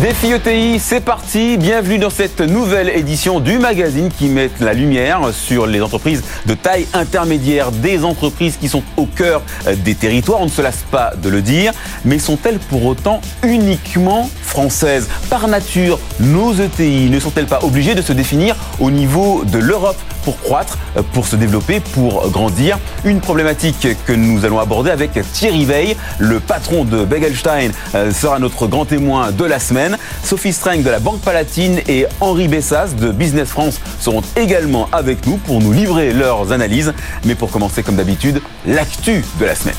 Défi ETI, c'est parti. Bienvenue dans cette nouvelle édition du magazine qui met la lumière sur les entreprises de taille intermédiaire, des entreprises qui sont au cœur des territoires. On ne se lasse pas de le dire, mais sont-elles pour autant uniquement françaises? Par nature, nos ETI ne sont-elles pas obligées de se définir au niveau de l'Europe? Pour croître, pour se développer, pour grandir Une problématique que nous allons aborder avec Thierry Veil, le patron de Begelstein, euh, sera notre grand témoin de la semaine. Sophie Streng de la Banque Palatine et Henri Bessas de Business France seront également avec nous pour nous livrer leurs analyses. Mais pour commencer, comme d'habitude, l'actu de la semaine.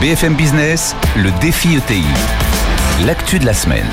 BFM Business, le défi ETI. L'actu de la semaine.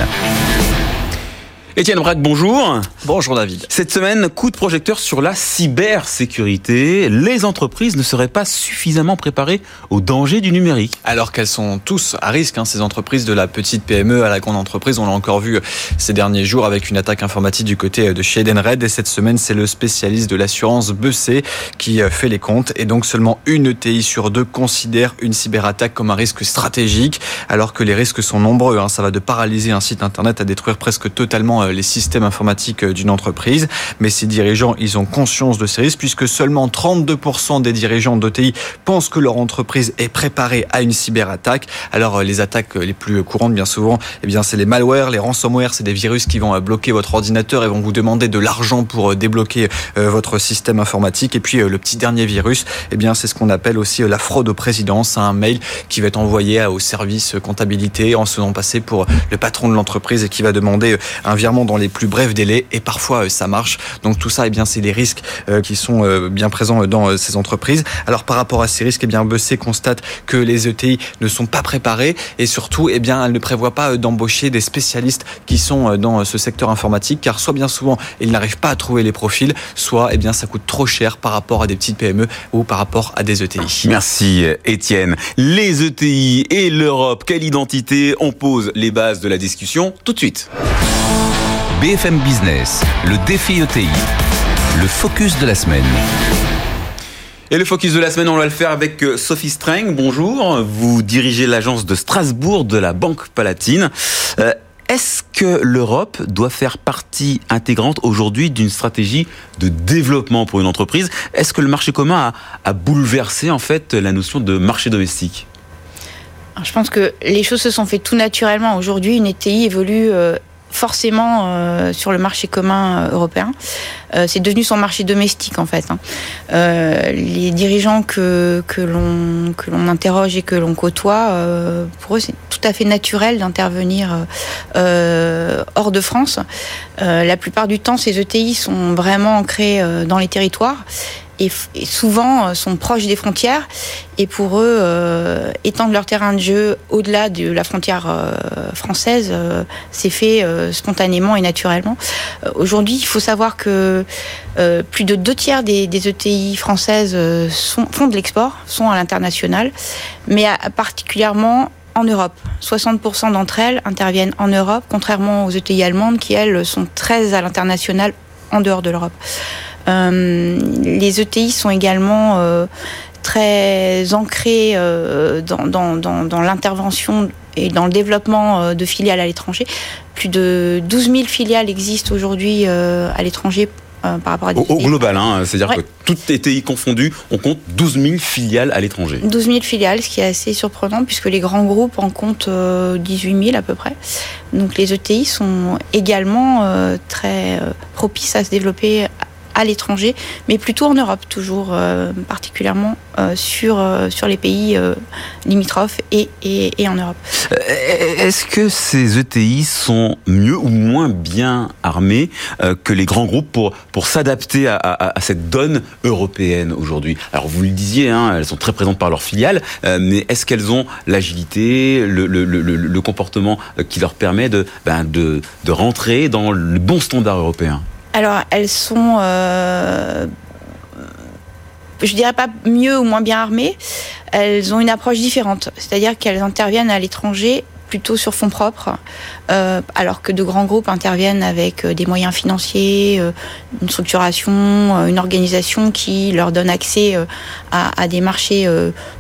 Étienne Braque, bonjour. Bonjour David. Cette semaine, coup de projecteur sur la cybersécurité. Les entreprises ne seraient pas suffisamment préparées aux dangers du numérique. Alors qu'elles sont tous à risque, hein, ces entreprises de la petite PME à la grande entreprise. On l'a encore vu ces derniers jours avec une attaque informatique du côté de chez Edenred. Et cette semaine, c'est le spécialiste de l'assurance BC qui fait les comptes. Et donc seulement une ETI sur deux considère une cyberattaque comme un risque stratégique, alors que les risques sont nombreux. Hein. Ça va de paralyser un site internet à détruire presque totalement les systèmes informatiques d'une entreprise. Mais ces dirigeants, ils ont conscience de ces risques puisque seulement 32% des dirigeants d'ETI pensent que leur entreprise est préparée à une cyberattaque. Alors les attaques les plus courantes, bien souvent, eh bien c'est les malwares, les ransomware, c'est des virus qui vont bloquer votre ordinateur et vont vous demander de l'argent pour débloquer votre système informatique. Et puis le petit dernier virus, eh bien c'est ce qu'on appelle aussi la fraude aux présidences, un mail qui va être envoyé au service comptabilité en se faisant passer pour le patron de l'entreprise et qui va demander un virement dans les plus brefs délais et parfois ça marche. Donc tout ça, eh bien, c'est des risques qui sont bien présents dans ces entreprises. Alors par rapport à ces risques, eh bien, BC constate que les ETI ne sont pas préparés et surtout, eh bien, elle ne prévoit pas d'embaucher des spécialistes qui sont dans ce secteur informatique, car soit bien souvent ils n'arrivent pas à trouver les profils, soit eh bien ça coûte trop cher par rapport à des petites PME ou par rapport à des ETI. Merci Étienne. Les ETI et l'Europe, quelle identité On pose les bases de la discussion tout de suite. BFM Business, le défi ETI, le focus de la semaine. Et le focus de la semaine, on va le faire avec Sophie Streng. Bonjour, vous dirigez l'agence de Strasbourg de la Banque Palatine. Euh, Est-ce que l'Europe doit faire partie intégrante aujourd'hui d'une stratégie de développement pour une entreprise? Est-ce que le marché commun a, a, bouleversé en fait la notion de marché domestique? Je pense que les choses se sont faites tout naturellement. Aujourd'hui, une ETI évolue euh forcément euh, sur le marché commun européen. Euh, c'est devenu son marché domestique en fait. Hein. Euh, les dirigeants que, que l'on que l'on interroge et que l'on côtoie, pour eux c'est tout à fait naturel d'intervenir hors de France. la plupart du temps, ces ETI sont vraiment ancrés dans les territoires et, souvent sont proches des frontières. Et pour eux, euh, étendre leur terrain de jeu au-delà de la frontière euh, française, euh, c'est fait spontanément et naturellement. Aujourd'hui, il faut savoir que plus de deux tiers des, ETI françaises sont, font de l'export, sont à l'international, mais particulièrement en Europe. 60% d'entre elles interviennent en Europe, contrairement aux ETI allemandes qui, elles, sont très à l'international en dehors de l'Europe. Euh, les ETI sont également euh, très ancrés euh, dans, dans, dans, dans l'intervention et dans le développement de filiales à l'étranger. Plus de 12 000 filiales existent aujourd'hui à l'étranger par rapport à des au, au global, hein, c'est-à-dire ouais. que toutes ETI confondues, on compte 12 000 filiales à l'étranger. 12 000 filiales, ce qui est assez surprenant puisque les grands groupes en comptent 18 000 à peu près. Donc les ETI sont également très propices à se développer à l'étranger, mais plutôt en Europe, toujours particulièrement sur, sur les pays limitrophes et, et, en Europe. Est-ce que ces ETI sont mieux ou moins bien armés que les grands groupes pour, pour s'adapter à, cette donne européenne aujourd'hui? Alors vous le disiez, hein, elles sont très présentes par leurs filiales, mais est-ce qu'elles ont l'agilité, le, le, le, le, comportement qui leur permet de, ben, de, de rentrer dans le bon standard européen? Alors, elles sont, euh, je dirais pas mieux ou moins bien armées. Elles ont une approche différente, c'est-à-dire qu'elles interviennent à l'étranger plutôt sur fonds propres, euh, alors que de grands groupes interviennent avec euh, des moyens financiers, euh, une structuration, une organisation qui leur donne accès à, des marchés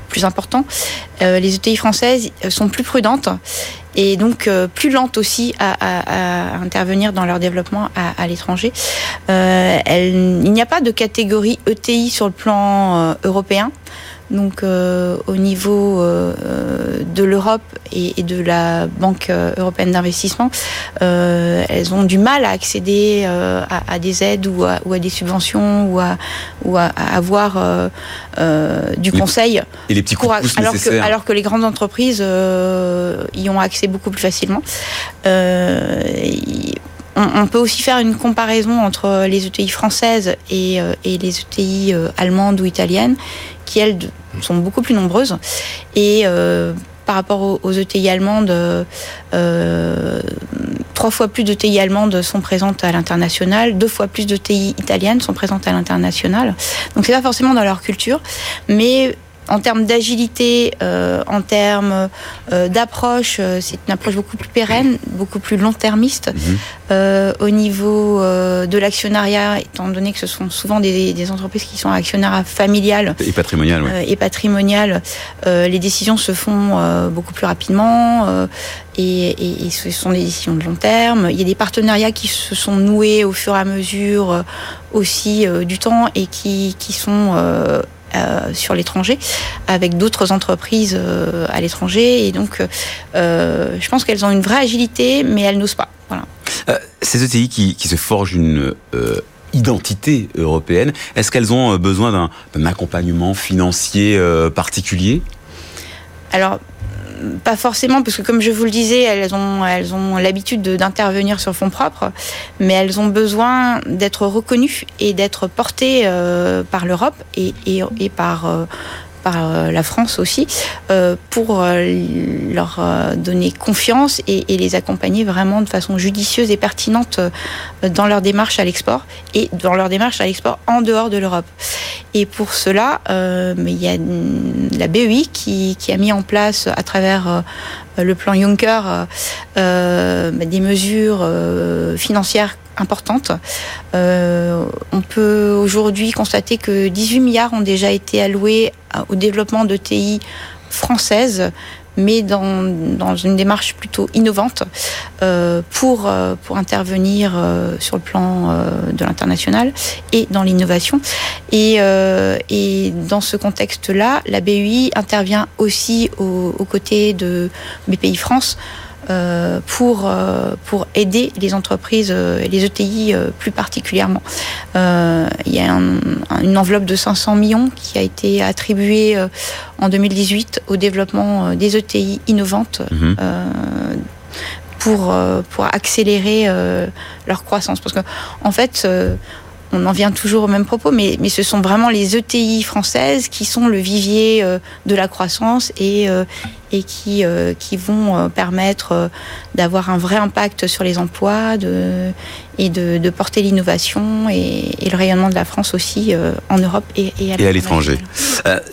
plus importants. les ETI françaises sont plus prudentes et donc plus lentes aussi à, à, à, intervenir dans leur développement à, l'étranger. il n'y a pas de catégorie ETI sur le plan européen. Donc euh, au niveau euh, de l'Europe et, de la Banque européenne d'investissement, euh, elles ont du mal à accéder à, des aides ou à, des subventions ou à, ou à, avoir du conseil. Et les petits coups de alors, que, alors que les grandes entreprises y ont accès beaucoup plus facilement. On, peut aussi faire une comparaison entre les ETI françaises et, et les ETI allemandes ou italiennes elles sont beaucoup plus nombreuses. Et euh, par rapport aux, ETI allemandes, euh, trois fois plus d'ETI allemandes sont présentes à l'international, deux fois plus d'ETI italiennes sont présentes à l'international. Donc c'est pas forcément dans leur culture, mais en termes d'agilité, euh, en termes euh, d'approche, euh, c'est une approche beaucoup plus pérenne, beaucoup plus long-termiste. Mhm. au niveau de l'actionnariat, étant donné que ce sont souvent des, entreprises qui sont actionnaires familiales et patrimoniales, et patrimoniales, les décisions se font beaucoup plus rapidement et, et, ce sont des décisions de long terme. Il y a des partenariats qui se sont noués au fur et à mesure aussi du temps et qui, qui sont euh, sur l'étranger avec d'autres entreprises euh, à l'étranger. Et donc, euh, je pense qu'elles ont une vraie agilité, mais elles n'osent pas. Voilà. ces ETI qui, qui, se forgent une identité européenne, est-ce qu'elles ont besoin d'un accompagnement financier particulier? Alors, pas forcément, parce que comme je vous le disais, elles ont, l'habitude d'intervenir sur fonds propres, mais elles ont besoin d'être reconnues et d'être portées euh, par l'Europe et, par euh, par euh, la France aussi, euh, pour euh, leur donner confiance et, les accompagner vraiment de façon judicieuse et pertinente dans leur démarche à l'export et dans leur démarche à l'export en dehors de l'Europe. Et pour cela, il y a la BEI qui, qui, a mis en place à travers le plan Juncker des mesures financières importante. Euh, on peut aujourd'hui constater que 18 milliards ont déjà été alloués au développement de TI françaises mais dans, dans, une démarche plutôt innovante euh, pour, euh, pour intervenir sur le plan de l'international et dans l'innovation. Et, et dans ce contexte-là, la BUI intervient aussi aux côtés de BPI France euh, pour, euh, pour aider les entreprises, euh, les ETI plus particulièrement. il y a une enveloppe de 500 millions qui a été attribuée en 2018 au développement des ETI innovantes. Mhm. pour, pour accélérer leur croissance. Parce que, en fait, on en vient toujours au même propos, mais, mais ce sont vraiment les ETI françaises qui sont le vivier de la croissance et, et qui, euh, qui vont euh, permettre euh, d'avoir un vrai impact sur les emplois de, et de, de porter l'innovation et, et, le rayonnement de la France aussi en Europe et, et à l'étranger.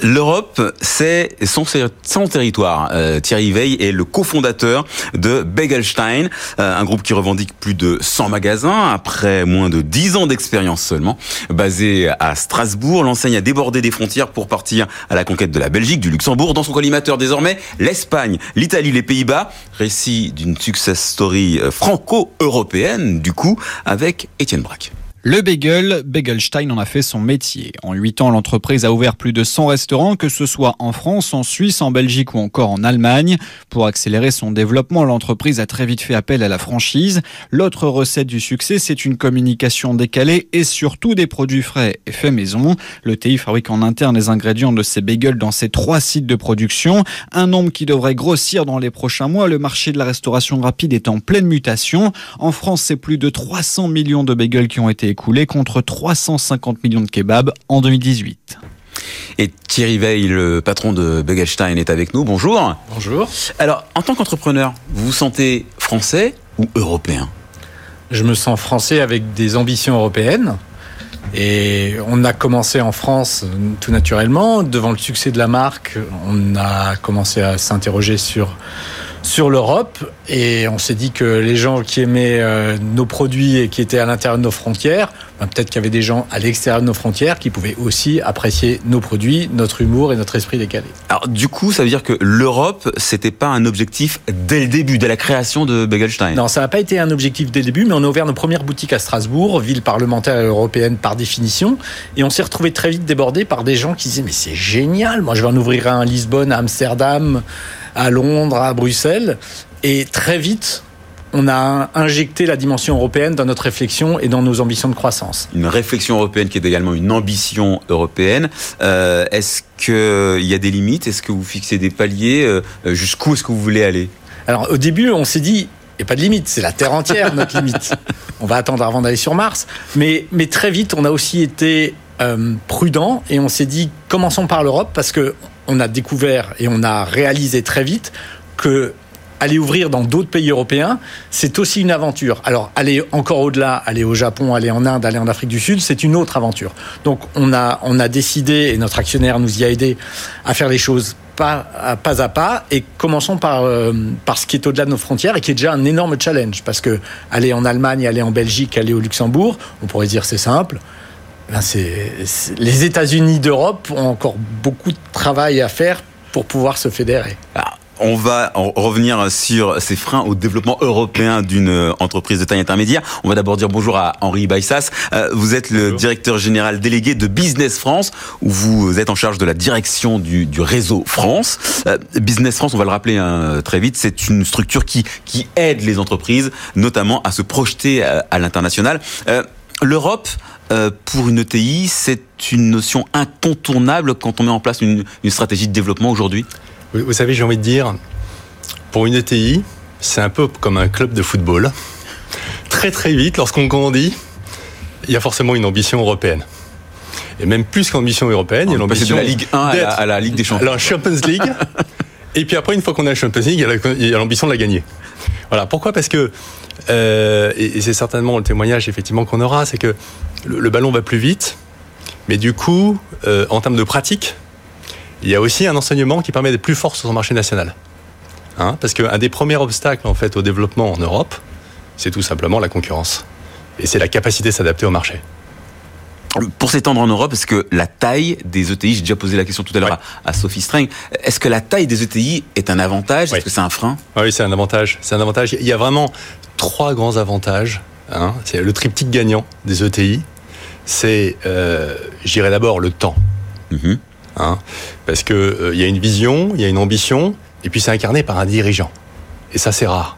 L'Europe, c'est son, son territoire. Thierry Veil est le cofondateur de Begelstein, un groupe qui revendique plus de 100 magasins après moins de 10 ans d'expérience seulement. Basé à Strasbourg, l'enseigne a débordé des frontières pour partir à la conquête de la Belgique, du Luxembourg. Dans son collimateur désormais, l'Espagne, l'Italie, les Pays-Bas. Récit d'une success story euh, franco-européenne, du coup, avec Étienne Braque. Le bagel, Bagelstein en a fait son métier. En 8 ans, l'entreprise a ouvert plus de 100 restaurants, que ce soit en France, en Suisse, en Belgique ou encore en Allemagne. Pour accélérer son développement, l'entreprise a très vite fait appel à la franchise. L'autre recette du succès, c'est une communication décalée et surtout des produits frais et faits maison. Le TI fabrique en interne les ingrédients de ses bagels dans ses trois sites de production, un nombre qui devrait grossir dans les prochains mois. Le marché de la restauration rapide est en pleine mutation. En France, c'est plus de 300 millions de bagels qui ont été écoulé contre 350 millions de kebabs en 2018. Et Thierry Veil, le patron de Begelstein, est avec nous. Bonjour. Bonjour. Alors, en tant qu'entrepreneur, vous vous sentez français ou européen? Je me sens français avec des ambitions européennes. Et on a commencé en France tout naturellement. Devant le succès de la marque, on a commencé à s'interroger sur sur l'Europe et on s'est dit que les gens qui aimaient euh, nos produits et qui étaient à l'intérieur de nos frontières, ben, peut-être qu'il y avait des gens à l'extérieur de nos frontières qui pouvaient aussi apprécier nos produits, notre humour et notre esprit décalé. Alors du coup, ça veut dire que l'Europe, c'était pas un objectif dès le début, dès la création de Begelstein? Non, ça n'a pas été un objectif dès le début, mais on a ouvert nos premières boutiques à Strasbourg, ville parlementaire européenne par définition, et on s'est retrouvé très vite débordé par des gens qui disaient mais c'est génial, moi je vais en ouvrir un à Lisbonne, à Amsterdam, à Londres, à Bruxelles. Et très vite, on a injecté la dimension européenne dans notre réflexion et dans nos ambitions de croissance. Une réflexion européenne qui est également une ambition européenne. Euh, est-ce qu'il y a des limites? Est-ce que vous fixez des paliers? Euh, Jusqu'où est-ce que vous voulez aller? Alors au début, on s'est dit, il n'y a pas de limite, c'est la Terre entière notre limite. On va attendre avant d'aller sur Mars. Mais, mais très vite, on a aussi été euh, prudent et on s'est dit, commençons par l'Europe parce que on a découvert et on a réalisé très vite que aller ouvrir dans d'autres pays européens, c'est aussi une aventure. Alors, aller encore au-delà, aller au Japon, aller en Inde, aller en Afrique du Sud, c'est une autre aventure. Donc, on a, on a décidé, et notre actionnaire nous y a aidé, à faire les choses pas à pas, à pas et commençons par, euh, par ce qui est au-delà de nos frontières et qui est déjà un énorme challenge. Parce que aller en Allemagne, aller en Belgique, aller au Luxembourg, on pourrait dire c'est simple. Ben, les États-Unis d'Europe ont encore beaucoup de travail à faire pour pouvoir se fédérer. Ah, on va revenir sur ces freins au développement européen d'une entreprise de taille intermédiaire. On va d'abord dire bonjour à Henri Baissas. Euh, vous êtes le directeur général délégué de Business France, où vous êtes en charge de la direction du, réseau France. Euh, Business France, on va le rappeler hein, très vite, c'est une structure qui, qui aide les entreprises, notamment à se projeter à, à l'international. Euh, L'Europe, euh, pour une ETI, c'est une notion incontournable quand on met en place une, stratégie de développement aujourd'hui? Vous savez, j'ai envie de dire, pour une ETI, c'est un peu comme un club de football. Très très vite, lorsqu'on grandit, il y a forcément une ambition européenne. Et même plus qu'ambition européenne, il y a l'ambition de la Ligue 1 à la, Ligue des Champions. La Champions League. et puis après, une fois qu'on a la Champions il y a l'ambition de la gagner. Voilà. Pourquoi? Parce que euh, et, c'est certainement le témoignage effectivement qu'on aura, c'est que le, ballon va plus vite, mais du coup, euh, en termes de pratique, il y a aussi un enseignement qui permet d'être plus fort sur son marché national. Hein? Parce qu'un des premiers obstacles en fait au développement en Europe, c'est tout simplement la concurrence. Et c'est la capacité de s'adapter au marché. Pour s'étendre en Europe, est-ce que la taille des ETI, j'ai déjà posé la question tout à l'heure à, Sophie Streng, est-ce que la taille des ETI est un avantage? Est-ce que c'est un frein? Oui, c'est un avantage. C'est un avantage. Il y a vraiment trois grands avantages. Hein. C'est le triptyque gagnant des ETI. C'est, euh, j'irai d'abord, le temps. Mm-hmm. Hein. Parce qu'il euh, y a une vision, il y a une ambition, et puis c'est incarné par un dirigeant. Et ça, c'est rare.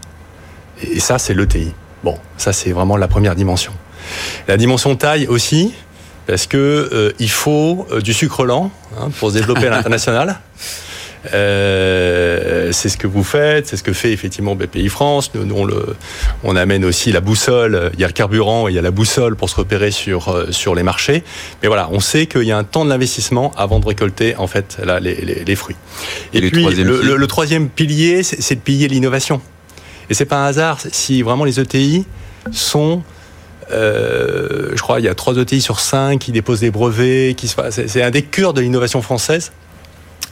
Et, ça, c'est l'ETI. Bon, ça, c'est vraiment la première dimension. La dimension taille aussi, parce que euh, il faut euh, du sucre lent hein, pour se développer à l'international. Euh, c'est ce que vous faites, c'est ce que fait effectivement BPI France. Nous, on, le, on amène aussi la boussole. Il y a le carburant, il y a la boussole pour se repérer sur sur les marchés. Mais voilà, on sait qu'il y a un temps de l'investissement avant de récolter en fait là, les, les, fruits. Et, puis le, le, troisième pilier, c'est de piller l'innovation. Et c'est pas un hasard si vraiment les ETI sont je crois il y a trois ETI sur cinq qui déposent des brevets. C'est un des cœurs de l'innovation française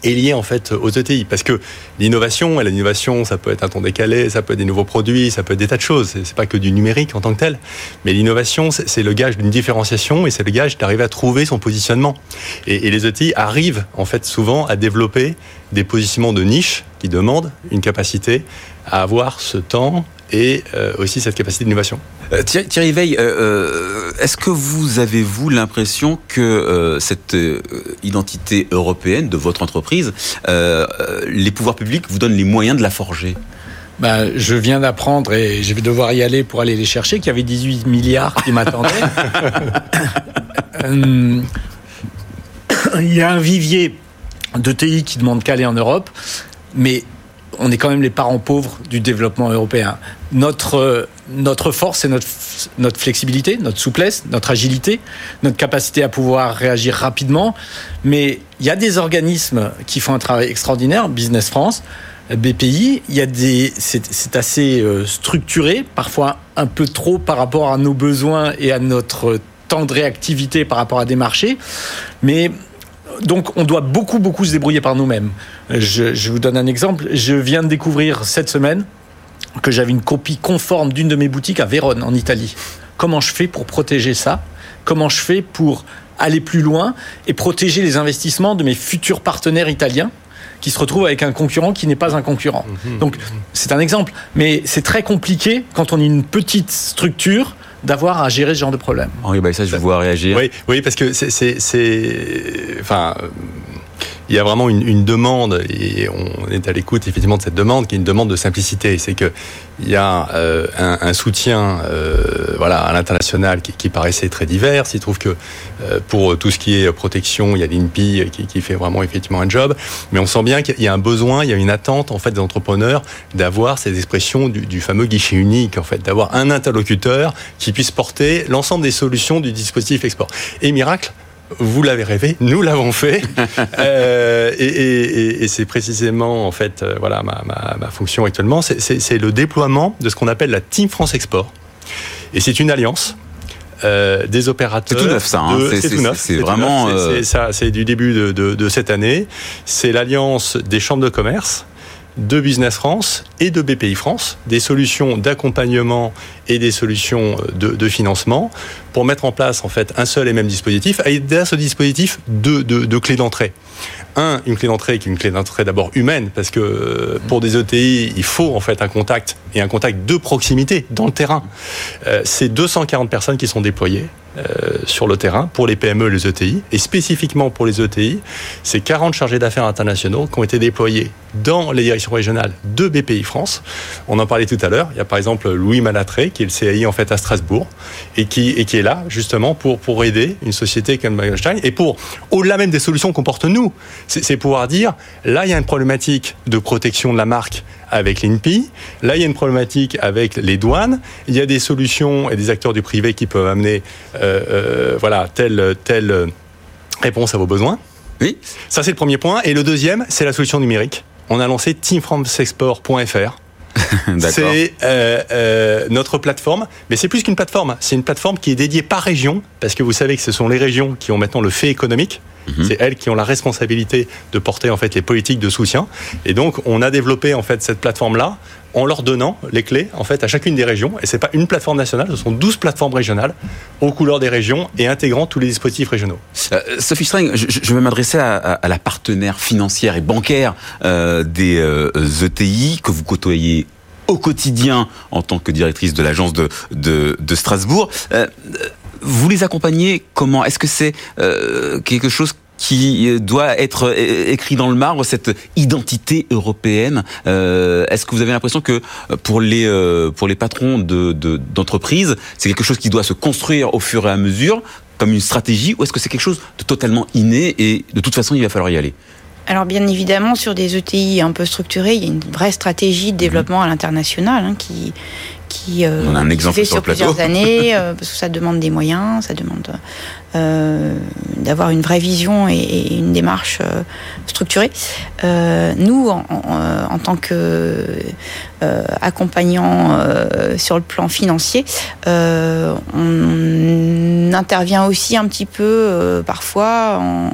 est lié en fait aux ETI parce que l'innovation et l'innovation ça peut être un ton décalé ça peut être des nouveaux produits ça peut être des tas de choses. C'est pas que du numérique en tant que tel. Mais l'innovation c'est le gage d'une différenciation et c'est le gage d'arriver à trouver son positionnement. Et, et, les ETI arrivent en fait souvent à développer des positionnements de niche qui demandent une capacité à avoir ce temps et aussi cette capacité d'innovation. Thierry Veil, est-ce que vous avez, vous, l'impression que cette identité européenne de votre entreprise, les pouvoirs publics vous donnent les moyens de la forger? Ben, je viens d'apprendre et je vais devoir y aller pour aller les chercher, qu'il y avait 18 milliards qui m'attendaient. Euh, il y a un vivier de TI qui demande qu'à aller en Europe, mais on est quand même les parents pauvres du développement européen. Notre, notre force, c'est notre, notre flexibilité, notre souplesse, notre agilité, notre capacité à pouvoir réagir rapidement. Mais il y a des organismes qui font un travail extraordinaire, Business France, BPI, il y a des, c'est assez euh, structuré, parfois un peu trop par rapport à nos besoins et à notre temps de réactivité par rapport à des marchés, mais donc on doit beaucoup beaucoup se débrouiller par nous-mêmes. Je, je vous donne un exemple. Je viens de découvrir cette semaine que j'avais une copie conforme d'une de mes boutiques à Vérone en Italie. Comment je fais pour protéger ça? Comment je fais pour aller plus loin et protéger les investissements de mes futurs partenaires italiens qui se retrouve avec un concurrent qui n'est pas un concurrent? Mhm. Donc c'est un exemple, mais c'est très compliqué quand on est une petite structure d'avoir à gérer ce genre de problème. Henri bah ça je vous vois réagir. Oui, oui parce que c'est, enfin, il y a vraiment une, demande et on est à l'écoute effectivement de cette demande qui est une demande de simplicité. C'est que il y a euh, un, soutien euh, voilà à l'international qui, paraissait très divers. Il trouve que euh, pour tout ce qui est protection, il y a l'INPI qui, fait vraiment effectivement un job, mais on sent bien qu'il y a un besoin, il y a une attente en fait des entrepreneurs d'avoir ces expressions du, du fameux guichet unique en fait, d'avoir un interlocuteur qui puisse porter l'ensemble des solutions du dispositif export. Et miracle, vous l'avez rêvé, nous l'avons fait, euh, et, et, et c'est précisément en fait euh, voilà ma, ma, ma fonction actuellement, c'est le déploiement de ce qu'on appelle la Team France Export, et c'est une alliance. Euh, des opérateurs. C'est tout neuf ça. Hein. C'est tout neuf. C'est vraiment. C'est ça. C'est du début de, de, de cette année. C'est l'alliance des chambres de commerce, de Business France et de BPI France, des solutions d'accompagnement et des solutions de, financement pour mettre en place en fait un seul et même dispositif, avec derrière ce dispositif deux, de clés d'entrée. Un, une clé d'entrée qui est une clé d'entrée d'abord humaine, parce que euh, pour des ETI, il faut en fait un contact et un contact de proximité dans le terrain. Euh, c'est 240 personnes qui sont déployées euh, sur le terrain pour les PME et les ETI. Et spécifiquement pour les ETI, c'est 40 chargés d'affaires internationaux qui ont été déployés dans les directions régionales de BPI France. On en parlait tout à l'heure. Il y a par exemple Louis Malatré, qui est le CAI en fait à Strasbourg, et qui, est là justement pour, pour aider une société comme Magelstein et pour, au-delà même des solutions qu'on porte nous, c'est pouvoir dire, là il y a une problématique de protection de la marque avec l'INPI. Là, il y a une problématique avec les douanes. Il y a des solutions et des acteurs du privé qui peuvent amener euh, euh, voilà, telle, telle réponse à vos besoins. Oui. Ça, c'est le premier point. Et le deuxième, c'est la solution numérique. On a lancé teamfrancexport.fr. c'est euh, notre plateforme, mais c'est plus qu'une plateforme. C'est une plateforme qui est dédiée par région, parce que vous savez que ce sont les régions qui ont maintenant le fait économique. Mhm. C'est elles qui ont la responsabilité de porter en fait les politiques de soutien. Et donc, on a développé en fait cette plateforme-là en leur donnant les clés en fait à chacune des régions. Et c'est pas une plateforme nationale, ce sont 12 plateformes régionales aux couleurs des régions et intégrant tous les dispositifs régionaux. Euh, Sophie Streng, je, vais m'adresser à, la partenaire financière et bancaire euh, des ETI euh, que vous côtoyez au quotidien en tant que directrice de l'agence de, Strasbourg vous les accompagnez comment? Est-ce que c'est quelque chose qui doit être euh, écrit dans le marbre, cette identité européenne. Euh, Est-ce que vous avez l'impression que pour les euh, pour les patrons de d'entreprises, c'est quelque chose qui doit se construire au fur et à mesure, comme une stratégie, ou est-ce que c'est quelque chose de totalement inné et de toute façon il va falloir y aller? Alors bien évidemment, sur des ETI un peu structurés, il y a une vraie stratégie de mhm. développement à l'international hein, qui, qui, euh, On a un exemple fait sur, plusieurs années, euh, parce que ça demande des moyens, ça demande euh, d'avoir une vraie vision et, une démarche euh, structurée. Euh, nous, en, en, tant que accompagnant sur le plan financier, on intervient aussi un petit peu parfois en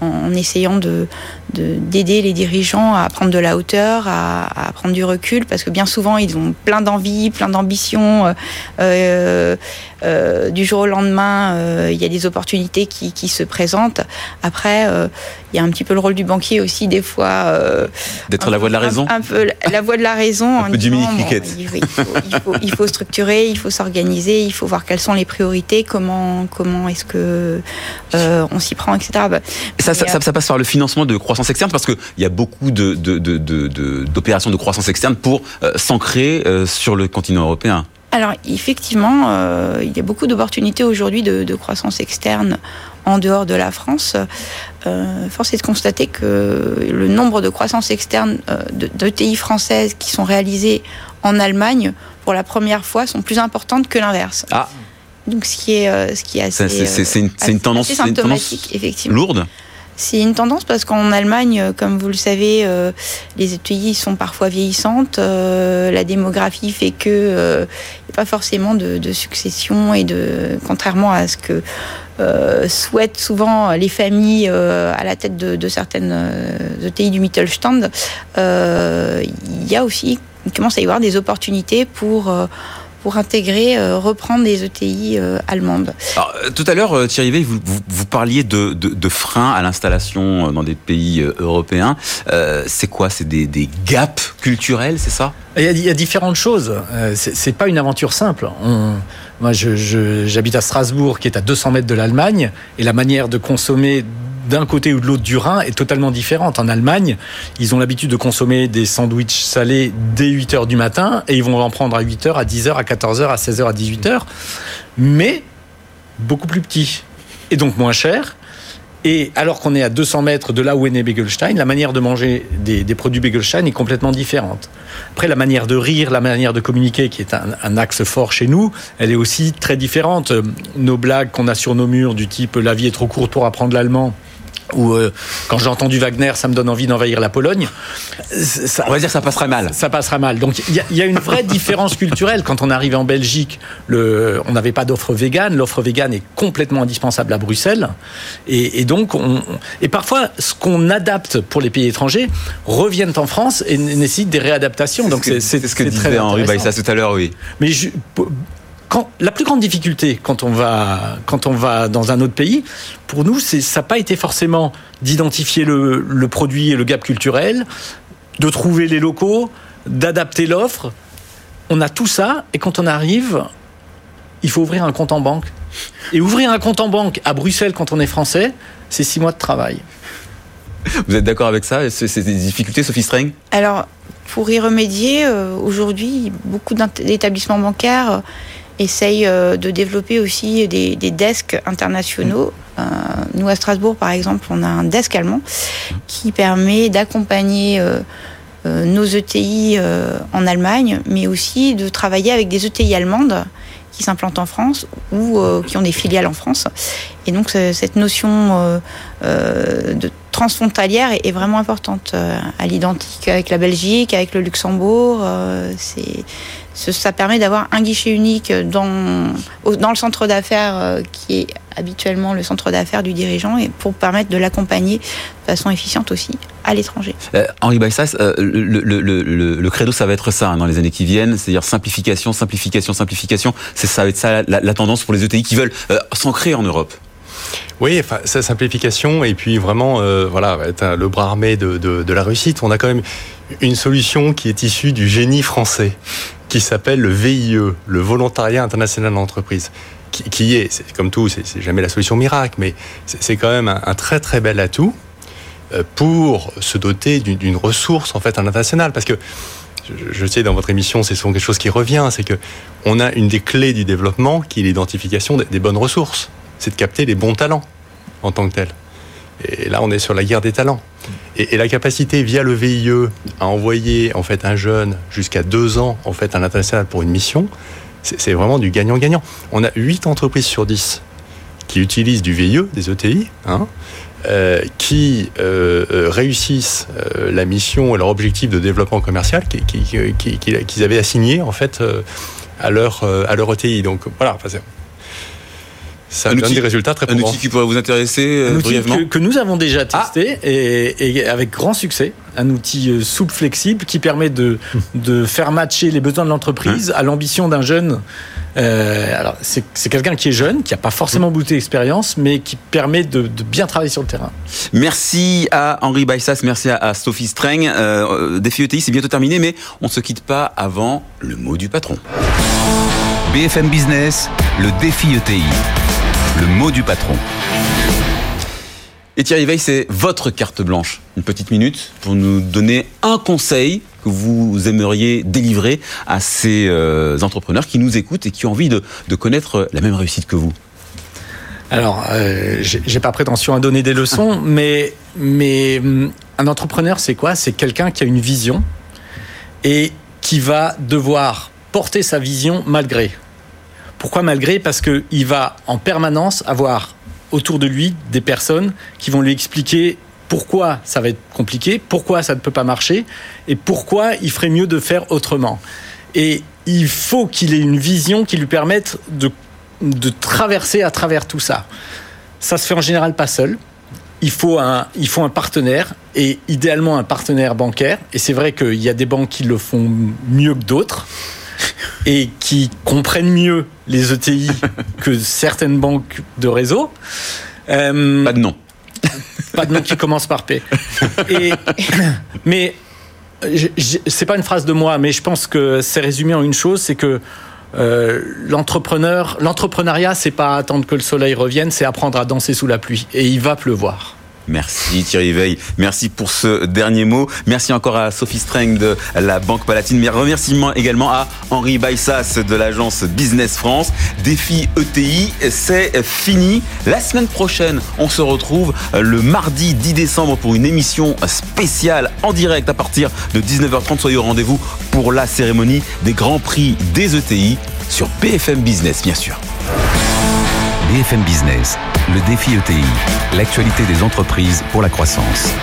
en essayant de d'aider les dirigeants à prendre de la hauteur, à, prendre du recul, parce que bien souvent ils ont plein d'envie, plein d'ambitions, euh, euh, du jour au lendemain, euh, il y a des opportunités qui, qui se présentent. Après, euh, il y a un petit peu le rôle du banquier aussi, des fois. D'être la voix de la raison Un, peu la- voix de la raison. Un peu Dominique bon, il, faut, il faut- il faut- il faut structurer, il faut s'organiser, il faut voir quelles sont les priorités, comment, comment est-ce que on s'y prend, etc. Bah, ça, mais, ça, ça- ça passe par le financement de croissance externe parce qu'il y a beaucoup de- de- de- de- de- d'opérations de, croissance externe pour s'ancrer sur le continent européen. Alors effectivement, euh, il y a beaucoup d'opportunités aujourd'hui de, de croissance externe en dehors de la France. Euh, force est de constater que le nombre de croissance externe euh, de d'ETI françaises qui sont réalisées en Allemagne pour la première fois sont plus importantes que l'inverse. Ah. Donc ce qui est, ce qui est assez, C'est- c'est- c'est une- c'est une assez- tendance- assez c'est une tendance symptomatique, effectivement. Lourde? C'est une tendance parce qu'en Allemagne, euh, comme vous le savez, euh, les ETI sont parfois vieillissantes. euh, la démographie fait que a pas forcément de, succession et de, contrairement à ce que souhaitent souvent les familles à la tête de, certaines ETI du Mittelstand, il y a aussi, il commence à y avoir des opportunités pour pour intégrer, euh, reprendre des ETI euh, allemandes. Alors, euh, tout à l'heure, Thierry Veil, vous, vous, vous parliez de, de, de freins à l'installation dans des pays européens. Euh, c'est quoi? C'est des, des gaps culturels, c'est ça? Il y, a, il y a différentes choses. Euh, c'est pas une aventure simple. On- moi, je- je- j'habite à Strasbourg, qui est à 200 mètres de l'Allemagne, et la manière de consommer d'un côté ou de l'autre du Rhin est totalement différente. En Allemagne, ils ont l'habitude de consommer des sandwichs salés dès 8 heures du matin, et ils vont en prendre à 8 heures, à 10 heures, à 14 heures, à 16 heures, à 18 heures, mais beaucoup plus petits, et donc moins cher. Et alors qu'on est à 200 mètres de là où est né Begelstein, la manière de manger des, produits Begelstein est complètement différente. Après, la manière de rire, la manière de communiquer, qui est un, axe fort chez nous, elle est aussi très différente. Nos blagues qu'on a sur nos murs, du type la vie est trop courte pour apprendre l'allemand, ou euh, quand j'ai entendu Wagner, ça me donne envie d'envahir la Pologne. Ça, On va dire que ça passerait mal. ça passera mal. Donc il y, a- il y a une vraie différence culturelle. Quand on arrive en Belgique, le, on n'avait pas d'offre végane. L'offre végane est complètement indispensable à Bruxelles. Et, et donc, on, et parfois, ce qu'on adapte pour les pays étrangers reviennent en France et nécessitent des réadaptations. Donc c'est c'est ce que c'est disait Henri. Baïssa tout à l'heure, oui. Mais je- quand, la plus grande difficulté quand on va, quand on va dans un autre pays, pour nous, c'est, ça n'a pas été forcément d'identifier le, le produit et le gap culturel, de trouver les locaux, d'adapter l'offre. On a tout ça, et quand on arrive, il faut ouvrir un compte en banque. Et ouvrir un compte en banque à Bruxelles quand on est français, c'est six mois de travail. Vous êtes d'accord avec ça? C'est des difficultés, Sophie Streng? Alors, pour y remédier, euh, aujourd'hui, beaucoup d'établissements bancaires essayent euh, de développer aussi des, des desks internationaux. Euh, nous, à Strasbourg, par exemple, on a un desk allemand qui permet d'accompagner euh, nos ETI en Allemagne, mais aussi de travailler avec des ETI allemandes qui s'implantent en France ou qui ont des filiales en France. Et donc, cette notion de transfrontalière est, vraiment importante à l'identique avec la Belgique, avec le Luxembourg. c'est ce- ça permet d'avoir un guichet unique dans, dans le centre d'affaires euh, qui est habituellement le centre d'affaires du dirigeant et pour permettre de l'accompagner de façon efficiente aussi à l'étranger. Euh, Henri Baïssas, euh, le, le, le, le, le credo, ça va être ça hein, dans les années qui viennent, c'est-à-dire simplification, simplification, simplification. C'est ça va être ça la, la tendance pour les ETI qui veulent euh, s'ancrer en Europe. Oui, enfin, sa simplification et puis vraiment, euh, voilà, le bras armé de, de, de la réussite. On a quand même une solution qui est issue du génie français, qui s'appelle le VIE, le Volontariat International d'entreprise. Qui, qui est, comme tout, c'est jamais la solution miracle, mais c'est quand même un, très très bel atout euh, pour se doter d'une ressource en fait internationale, parce que je, sais dans votre émission, c'est souvent quelque chose qui revient, c'est que on a une des clés du développement qui est l'identification des bonnes ressources, c'est de capter les bons talents en tant que tels. Et là, on est sur la guerre des talents. Et, la capacité via le VIE à envoyer en fait un jeune jusqu'à deux ans en fait à l'international pour une mission, c'est vraiment du gagnant-gagnant. On a 8 entreprises sur 10 qui utilisent du VIE, des ETI, hein, euh, qui euh, euh, réussissent la mission et leur objectif de développement commercial qu'ils qui, qui, qui- qu'ils avaient assigné en fait à leur à leur ETI. Donc voilà, enfin, ça Un donne outil- des résultats très Un outil qui pourrait vous intéresser euh, Un outil brièvement que, que nous avons déjà testé et, et avec grand succès. Un outil euh, souple, flexible qui permet de, de faire matcher les besoins de l'entreprise à l'ambition d'un jeune Euh, alors, c'est c'est quelqu'un qui est jeune, qui n'a pas forcément beaucoup d'expérience, mais qui permet de, de bien travailler sur le terrain. Merci à Henri Baissas, merci à, à Sophie Streng. Euh, Défi ETI, c'est bientôt terminé, mais on ne se quitte pas avant le mot du patron. BFM Business, le défi ETI. Le mot du patron. Et Thierry Veil, c'est votre carte blanche. Une petite minute pour nous donner un conseil que vous aimeriez délivrer à ces euh, entrepreneurs qui nous écoutent et qui ont envie de, de connaître la même réussite que vous. Alors, euh, j'ai pas prétention à donner des leçons, mais, mais hum, un entrepreneur, c'est quoi? C'est quelqu'un qui a une vision et qui va devoir porter sa vision malgré. Pourquoi malgré? Parce qu'il va en permanence avoir autour de lui des personnes qui vont lui expliquer pourquoi ça va être compliqué, pourquoi ça ne peut pas marcher et pourquoi il ferait mieux de faire autrement. Et il faut qu'il ait une vision qui lui permette de, traverser à travers tout ça. Ça se fait en général pas seul. Il faut un, il faut un partenaire et idéalement un partenaire bancaire. Et c'est vrai qu'il y a des banques qui le font mieux que d'autres et qui comprennent mieux les ETI que certaines banques de réseau. Euh, Pas de nom. pas de nom qui commence par P. Et, mais c'est pas une phrase de moi, mais je pense que c'est résumé en une chose, c'est que euh, l'entrepreneur, l'entrepreneuriat, c'est pas attendre que le soleil revienne, c'est apprendre à danser sous la pluie. Et il va pleuvoir. Merci Thierry Veil, merci pour ce dernier mot. Merci encore à Sophie Streng de la Banque Palatine. Mais remerciements également à Henri Baissas de l'agence Business France. Défi ETI, c'est fini. La semaine prochaine, on se retrouve le mardi 10 décembre pour une émission spéciale en direct à partir de 19h30. Soyez au rendez-vous pour la cérémonie des grands prix des ETI sur BFM Business, bien sûr. BFM Business, le défi ETI. L'actualité des entreprises pour la croissance.